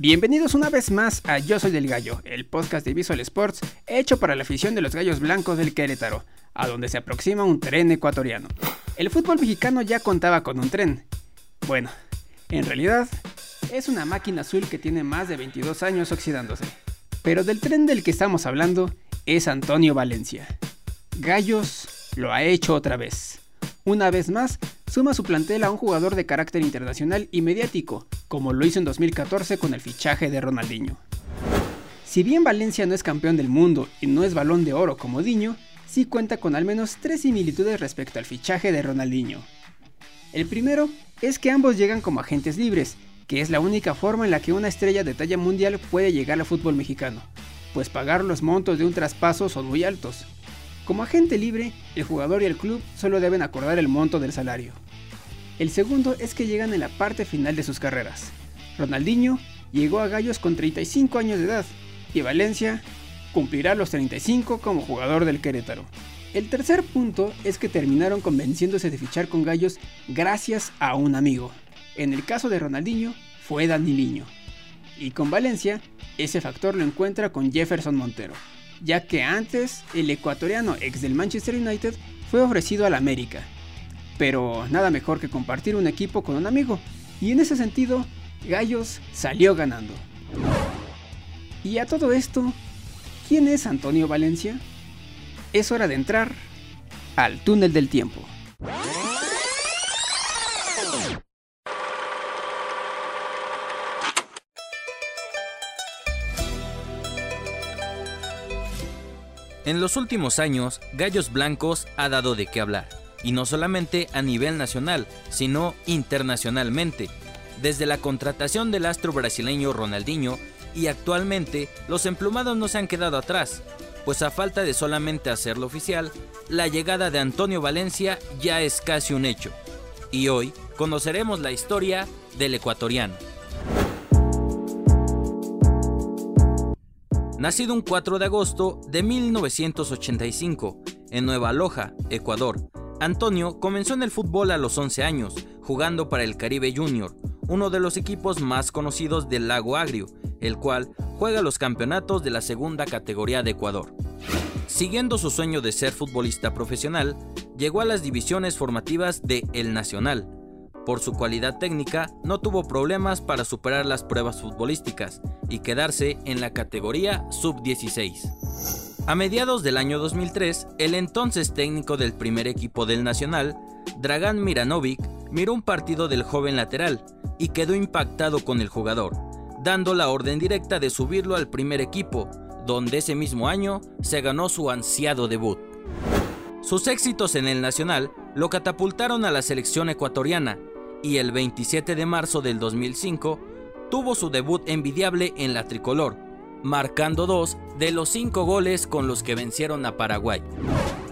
Bienvenidos una vez más a Yo Soy del Gallo, el podcast de Visual Sports hecho para la afición de los gallos blancos del Querétaro, a donde se aproxima un tren ecuatoriano. El fútbol mexicano ya contaba con un tren. Bueno, en realidad es una máquina azul que tiene más de 22 años oxidándose. Pero del tren del que estamos hablando es Antonio Valencia. Gallos lo ha hecho otra vez. Una vez más, suma su plantel a un jugador de carácter internacional y mediático, como lo hizo en 2014 con el fichaje de Ronaldinho. Si bien Valencia no es campeón del mundo y no es balón de oro como Diño, sí cuenta con al menos tres similitudes respecto al fichaje de Ronaldinho. El primero es que ambos llegan como agentes libres, que es la única forma en la que una estrella de talla mundial puede llegar al fútbol mexicano, pues pagar los montos de un traspaso son muy altos. Como agente libre, el jugador y el club solo deben acordar el monto del salario. El segundo es que llegan en la parte final de sus carreras. Ronaldinho llegó a Gallos con 35 años de edad y Valencia cumplirá los 35 como jugador del Querétaro. El tercer punto es que terminaron convenciéndose de fichar con Gallos gracias a un amigo. En el caso de Ronaldinho fue Daniliño. Y con Valencia, ese factor lo encuentra con Jefferson Montero ya que antes el ecuatoriano ex del Manchester United fue ofrecido al América. Pero nada mejor que compartir un equipo con un amigo, y en ese sentido, Gallos salió ganando. Y a todo esto, ¿quién es Antonio Valencia? Es hora de entrar al túnel del tiempo. En los últimos años, Gallos Blancos ha dado de qué hablar, y no solamente a nivel nacional, sino internacionalmente. Desde la contratación del astro brasileño Ronaldinho y actualmente los emplumados no se han quedado atrás, pues a falta de solamente hacerlo oficial, la llegada de Antonio Valencia ya es casi un hecho. Y hoy conoceremos la historia del ecuatoriano. Nacido un 4 de agosto de 1985 en Nueva Loja, Ecuador, Antonio comenzó en el fútbol a los 11 años, jugando para el Caribe Junior, uno de los equipos más conocidos del Lago Agrio, el cual juega los campeonatos de la segunda categoría de Ecuador. Siguiendo su sueño de ser futbolista profesional, llegó a las divisiones formativas de El Nacional, por su cualidad técnica, no tuvo problemas para superar las pruebas futbolísticas y quedarse en la categoría sub-16. A mediados del año 2003, el entonces técnico del primer equipo del Nacional, Dragan Miranovic, miró un partido del joven lateral y quedó impactado con el jugador, dando la orden directa de subirlo al primer equipo, donde ese mismo año se ganó su ansiado debut. Sus éxitos en el Nacional lo catapultaron a la selección ecuatoriana, y el 27 de marzo del 2005 tuvo su debut envidiable en la tricolor, marcando dos de los cinco goles con los que vencieron a Paraguay.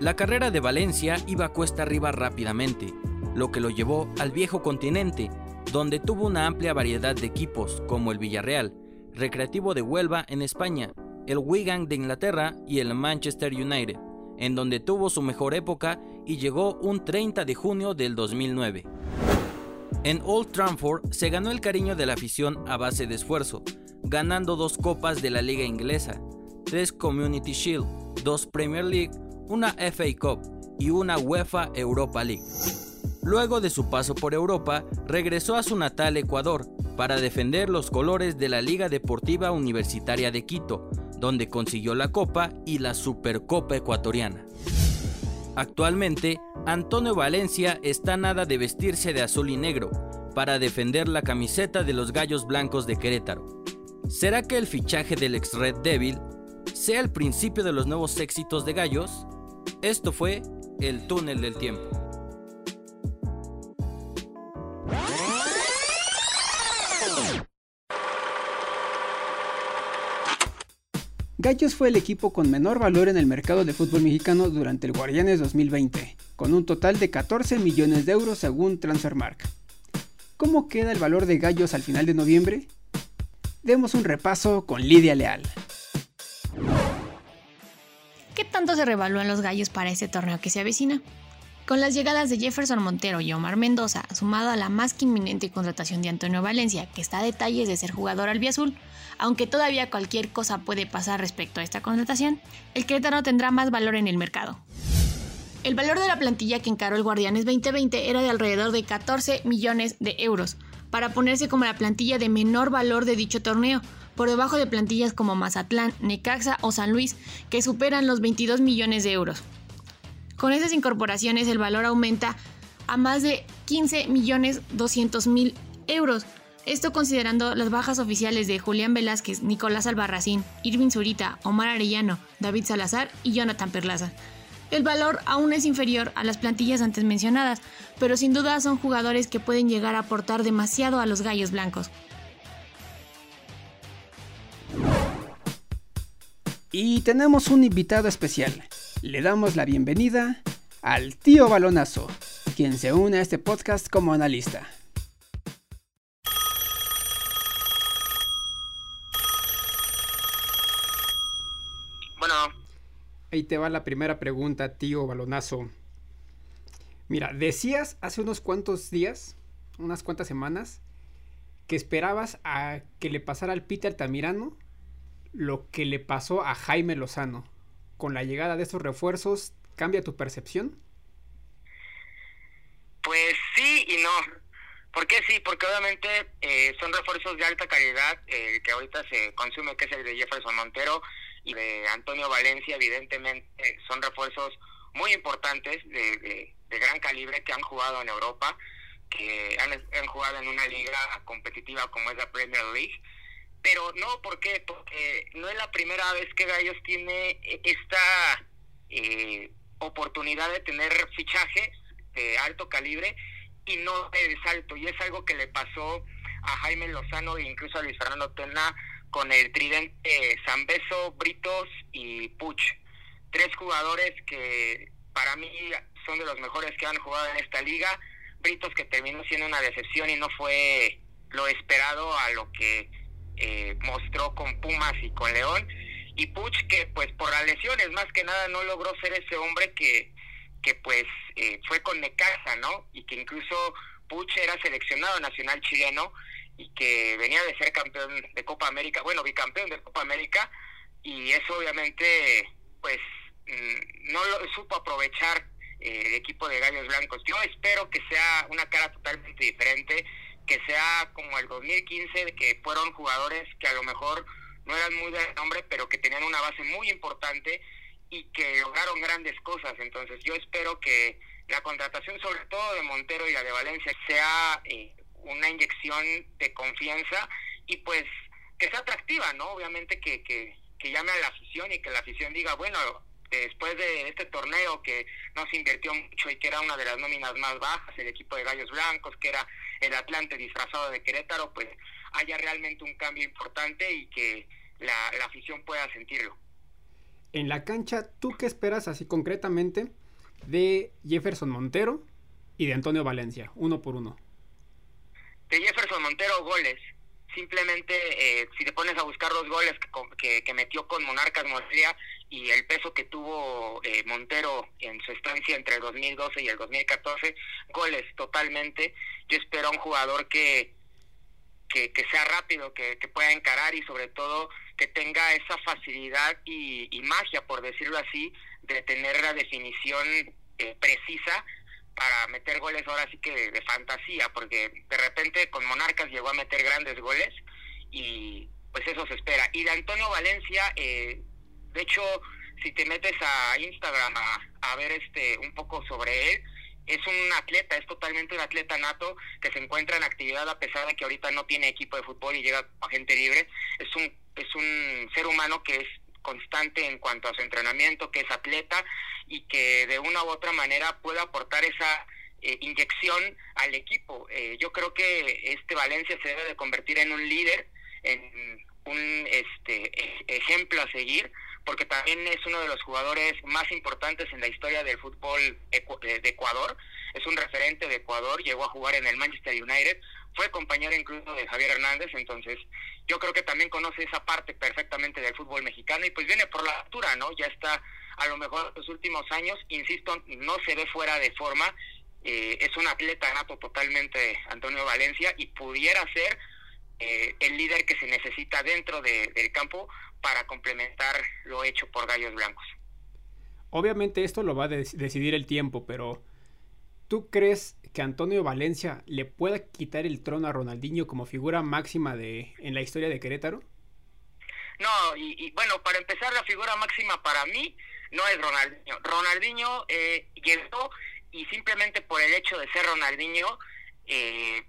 La carrera de Valencia iba cuesta arriba rápidamente, lo que lo llevó al viejo continente, donde tuvo una amplia variedad de equipos como el Villarreal, Recreativo de Huelva en España, el Wigan de Inglaterra y el Manchester United, en donde tuvo su mejor época y llegó un 30 de junio del 2009. En Old Trafford se ganó el cariño de la afición a base de esfuerzo, ganando dos copas de la liga inglesa, tres Community Shield, dos Premier League, una FA Cup y una UEFA Europa League. Luego de su paso por Europa, regresó a su natal Ecuador para defender los colores de la Liga Deportiva Universitaria de Quito, donde consiguió la Copa y la Supercopa Ecuatoriana. Actualmente, Antonio Valencia está nada de vestirse de azul y negro para defender la camiseta de los Gallos Blancos de Querétaro. ¿Será que el fichaje del ex Red Devil sea el principio de los nuevos éxitos de Gallos? Esto fue El Túnel del Tiempo. Gallos fue el equipo con menor valor en el mercado de fútbol mexicano durante el Guardianes 2020, con un total de 14 millones de euros según Transfermark. ¿Cómo queda el valor de Gallos al final de noviembre? Demos un repaso con Lidia Leal. ¿Qué tanto se revalúan los gallos para este torneo que se avecina? Con las llegadas de Jefferson Montero y Omar Mendoza, sumado a la más que inminente contratación de Antonio Valencia, que está a detalles de ser jugador albiazul, aunque todavía cualquier cosa puede pasar respecto a esta contratación, el Querétaro tendrá más valor en el mercado. El valor de la plantilla que encaró el Guardianes 2020 era de alrededor de 14 millones de euros, para ponerse como la plantilla de menor valor de dicho torneo, por debajo de plantillas como Mazatlán, Necaxa o San Luis, que superan los 22 millones de euros. Con esas incorporaciones el valor aumenta a más de 15 millones 200 mil euros. Esto considerando las bajas oficiales de Julián Velázquez, Nicolás Albarracín, Irving Zurita, Omar Arellano, David Salazar y Jonathan Perlaza. El valor aún es inferior a las plantillas antes mencionadas, pero sin duda son jugadores que pueden llegar a aportar demasiado a los gallos blancos. Y tenemos un invitado especial. Le damos la bienvenida al tío Balonazo, quien se une a este podcast como analista. Bueno, Ahí te va la primera pregunta, tío Balonazo. Mira, decías hace unos cuantos días, unas cuantas semanas, que esperabas a que le pasara al Peter Tamirano lo que le pasó a Jaime Lozano. Con la llegada de estos refuerzos, ¿cambia tu percepción? pues sí y no. ¿Por qué sí? Porque obviamente eh, son refuerzos de alta calidad, el que ahorita se consume, que es el de Jefferson Montero y de Antonio Valencia, evidentemente son refuerzos muy importantes, de, de- gran calibre, que han jugado en Europa, que han jugado en una liga competitiva como es la Premier League. Pero no, ¿por qué? Porque no es la primera vez que Gallos tiene eh, esta eh, oportunidad de tener fichajes de alto calibre y no de salto. Y es algo que le pasó a Jaime Lozano e incluso a Luis Fernando Tena con el tridente Zambeso, Britos y Puch. Tres jugadores que para mí son de los mejores que han jugado en esta liga. Britos que terminó siendo una decepción y no fue lo esperado a lo que eh, mostró con Pumas y con León. Y Puch que pues por las lesiones más que nada no logró ser ese hombre que, que pues eh, fue con Necaxa, ¿no? Y que incluso Puch era seleccionado nacional chileno y que venía de ser campeón de Copa América, bueno, bicampeón de Copa América, y eso obviamente, pues, mm, no lo supo aprovechar eh, el equipo de Gallos Blancos. Yo espero que sea una cara totalmente diferente, que sea como el 2015, de que fueron jugadores que a lo mejor no eran muy de nombre, pero que tenían una base muy importante y que lograron grandes cosas. Entonces yo espero que la contratación sobre todo de Montero y la de Valencia sea eh, una inyección de confianza y pues que sea atractiva, ¿no? Obviamente que, que, que llame a la afición y que la afición diga, bueno, después de este torneo que no se invirtió mucho y que era una de las nóminas más bajas, el equipo de Gallos Blancos, que era el Atlante disfrazado de Querétaro, pues haya realmente un cambio importante y que la, la afición pueda sentirlo. En la cancha, ¿tú qué esperas así concretamente de Jefferson Montero y de Antonio Valencia, uno por uno? De Jefferson Montero, goles. Simplemente, eh, si te pones a buscar los goles que, que, que metió con Monarcas Morelia y el peso que tuvo eh, Montero en su estancia entre el 2012 y el 2014, goles totalmente. Yo espero a un jugador que, que, que sea rápido, que, pueda encarar y sobre todo que tenga esa facilidad y, y magia, por decirlo así, de tener la definición eh, precisa para meter goles ahora sí que de, de, fantasía, porque de repente con Monarcas llegó a meter grandes goles y pues eso se espera. Y de Antonio Valencia, eh, de hecho, si te metes a Instagram a, a ver este un poco sobre él, es un atleta, es totalmente un atleta nato que se encuentra en actividad a pesar de que ahorita no tiene equipo de fútbol y llega a gente libre. Es un, es un ser humano que es constante en cuanto a su entrenamiento, que es atleta y que de una u otra manera puede aportar esa eh, inyección al equipo. Eh, yo creo que este Valencia se debe de convertir en un líder, en un este ejemplo a seguir, porque también es uno de los jugadores más importantes en la historia del fútbol de Ecuador. Es un referente de Ecuador, llegó a jugar en el Manchester United, fue compañero incluso de Javier Hernández, entonces yo creo que también conoce esa parte perfectamente del fútbol mexicano y pues viene por la altura, ¿no? Ya está a lo mejor en los últimos años, insisto, no se ve fuera de forma, eh, es un atleta nato totalmente Antonio Valencia y pudiera ser eh, el líder que se necesita dentro del campo para complementar lo hecho por Gallos Blancos. Obviamente esto lo va a decidir el tiempo, pero ¿tú crees que Antonio Valencia le pueda quitar el trono a Ronaldinho como figura máxima de en la historia de Querétaro? No, y, bueno, para empezar, la figura máxima para mí no es Ronaldinho. Ronaldinho eh, llegó y simplemente por el hecho de ser Ronaldinho, eh,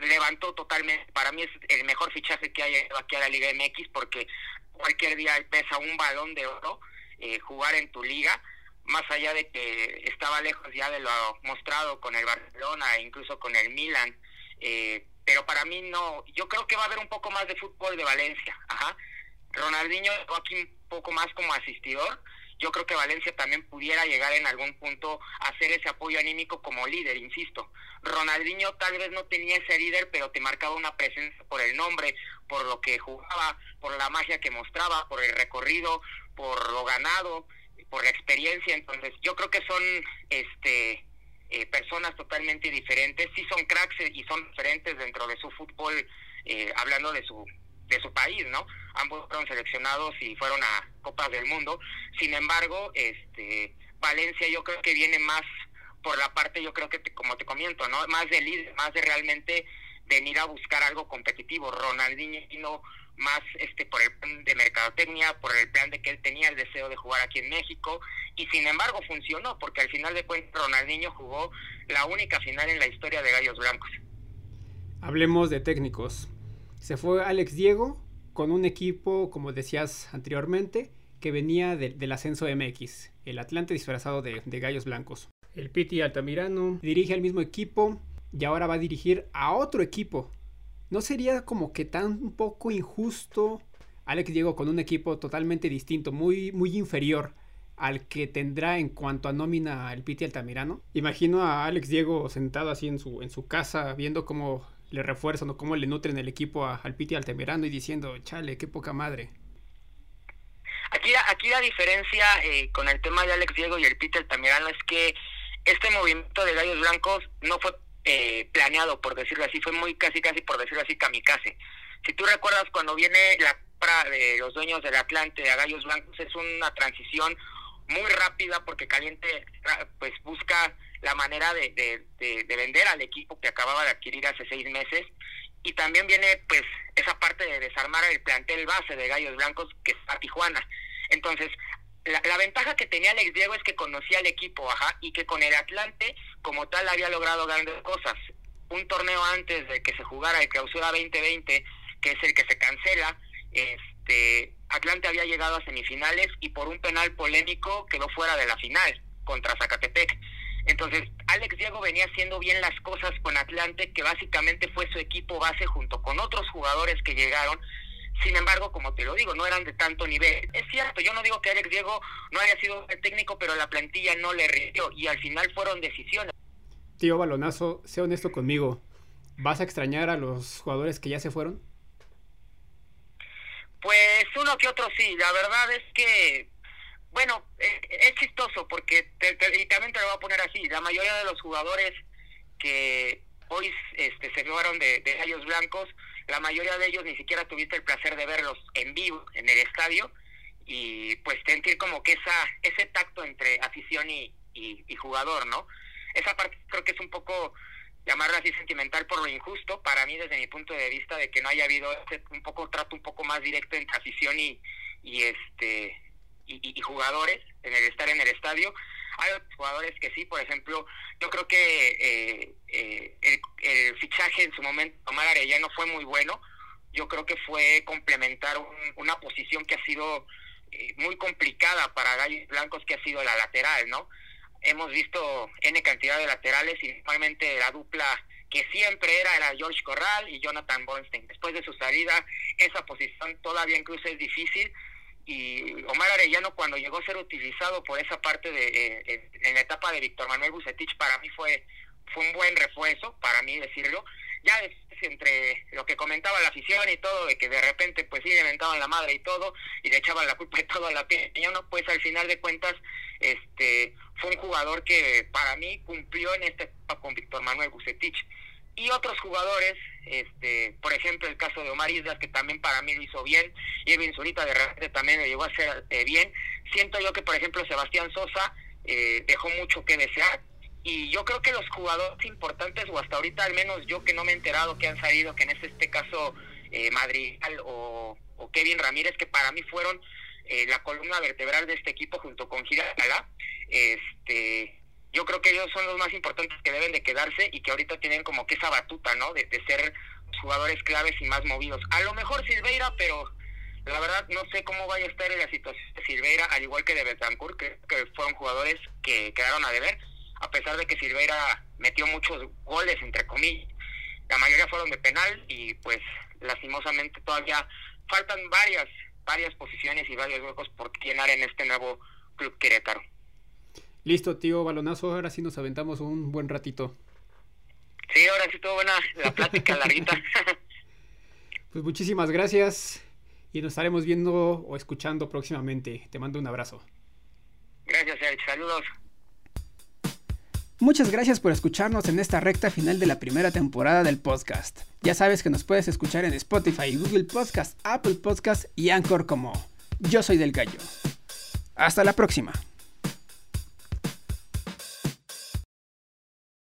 levantó totalmente, para mí es el mejor fichaje que hay aquí a la Liga MX porque cualquier día pesa un balón de oro eh, jugar en tu liga, más allá de que estaba lejos ya de lo mostrado con el Barcelona e incluso con el Milan, eh, pero para mí no, yo creo que va a haber un poco más de fútbol de Valencia, ajá. Ronaldinho aquí un poco más como asistidor, yo creo que Valencia también pudiera llegar en algún punto a hacer ese apoyo anímico como líder, insisto. Ronaldinho tal vez no tenía ese líder, pero te marcaba una presencia por el nombre, por lo que jugaba, por la magia que mostraba, por el recorrido, por lo ganado, por la experiencia. Entonces, yo creo que son este eh, personas totalmente diferentes. Sí son cracks y son diferentes dentro de su fútbol, eh, hablando de su de su país, ¿no? Ambos fueron seleccionados y fueron a Copas del Mundo. Sin embargo, este Valencia yo creo que viene más por la parte, yo creo que como te comento, ¿no? Más de líder, más de realmente venir a buscar algo competitivo. Ronaldinho más este por el plan de mercadotecnia, por el plan de que él tenía el deseo de jugar aquí en México y sin embargo funcionó porque al final de cuentas Ronaldinho jugó la única final en la historia de Gallos Blancos. Hablemos de técnicos. Se fue Alex Diego con un equipo, como decías anteriormente, que venía del ascenso MX, el Atlante disfrazado de, Gallos Blancos. El Piti Altamirano dirige al mismo equipo y ahora va a dirigir a otro equipo. ¿No sería como que tan un poco injusto Alex Diego con un equipo totalmente distinto, muy, muy inferior al que tendrá en cuanto a nómina el Piti Altamirano? Imagino a Alex Diego sentado así en su, en su casa viendo cómo le refuerzan o cómo le nutren el equipo al Piti Altamirano y diciendo, chale, qué poca madre. Aquí, aquí la diferencia eh, con el tema de Alex Diego y el Piti Altamirano es que este movimiento de Gallos Blancos no fue eh, planeado, por decirlo así, fue muy casi, casi, por decirlo así, kamikaze. Si tú recuerdas cuando viene la compra de los dueños del Atlante a Gallos Blancos, es una transición muy rápida porque Caliente pues busca la manera de, de, vender al equipo que acababa de adquirir hace seis meses y también viene pues esa parte de desarmar el plantel base de Gallos Blancos que está Tijuana. Entonces, la, la, ventaja que tenía Alex Diego es que conocía al equipo, ajá, y que con el Atlante como tal había logrado grandes cosas. Un torneo antes de que se jugara el Clausura 2020, que es el que se cancela, este Atlante había llegado a semifinales y por un penal polémico quedó fuera de la final contra Zacatepec. Entonces, Alex Diego venía haciendo bien las cosas con Atlante, que básicamente fue su equipo base junto con otros jugadores que llegaron. Sin embargo, como te lo digo, no eran de tanto nivel. Es cierto, yo no digo que Alex Diego no haya sido el técnico, pero la plantilla no le rindió y al final fueron decisiones. Tío Balonazo, sé honesto conmigo. ¿Vas a extrañar a los jugadores que ya se fueron? Pues uno que otro sí. La verdad es que bueno, eh, es chistoso porque, y también te lo voy a poner así, la mayoría de los jugadores que hoy este, se fueron de, de Blancos, la mayoría de ellos ni siquiera tuviste el placer de verlos en vivo, en el estadio, y pues sentir como que esa ese tacto entre afición y, y, jugador, ¿no? Esa parte creo que es un poco, llamarla así sentimental por lo injusto, para mí desde mi punto de vista, de que no haya habido ese, un poco trato un poco más directo entre afición y, y este y, jugadores en el estar en el estadio. Hay jugadores que sí, por ejemplo, yo creo que eh, eh, el, fichaje en su momento, Omar Arellano, fue muy bueno. Yo creo que fue complementar una posición que ha sido eh, muy complicada para Gallos Blancos, que ha sido la lateral, ¿no? Hemos visto N cantidad de laterales y normalmente la dupla que siempre era, era George Corral y Jonathan Bornstein. Después de su salida, esa posición todavía incluso es difícil y Omar Arellano cuando llegó a ser utilizado por esa parte de eh, en la etapa de Víctor Manuel Bucetich para mí fue fue un buen refuerzo para mí decirlo ya entre lo que comentaba la afición y todo, de que de repente pues sí inventaban la madre y todo, y le echaban la culpa de todo a la no pues al final de cuentas este fue un jugador que para mí cumplió en esta etapa con Víctor Manuel Bucetich. Y otros jugadores, este, por ejemplo el caso de Omar Islas, que también para mí lo hizo bien, y Edwin Zurita de repente también lo llegó a hacer eh, bien. Siento yo que por ejemplo Sebastián Sosa eh, dejó mucho que desear, y yo creo que los jugadores importantes, o hasta ahorita al menos yo que no me he enterado que han salido, que en este caso eh, Madrid o, Kevin Ramírez, que para mí fueron eh, la columna vertebral de este equipo junto con Gira este que ellos son los más importantes que deben de quedarse y que ahorita tienen como que esa batuta, ¿no? De, ser jugadores claves y más movidos. A lo mejor Silveira, pero la verdad no sé cómo vaya a estar en la situación de Silveira, al igual que de Betancourt, que, que fueron jugadores que quedaron a deber a pesar de que Silveira metió muchos goles, entre comillas, la mayoría fueron de penal y pues lastimosamente todavía faltan varias, varias posiciones y varios huecos por llenar en este nuevo club Querétaro. Listo, tío Balonazo, ahora sí nos aventamos un buen ratito. Sí, ahora sí estuvo buena la plática larguita. pues muchísimas gracias y nos estaremos viendo o escuchando próximamente. Te mando un abrazo. Gracias, Sergio. Saludos. Muchas gracias por escucharnos en esta recta final de la primera temporada del podcast. Ya sabes que nos puedes escuchar en Spotify, Google Podcast, Apple Podcast y Anchor como Yo Soy del Gallo. Hasta la próxima.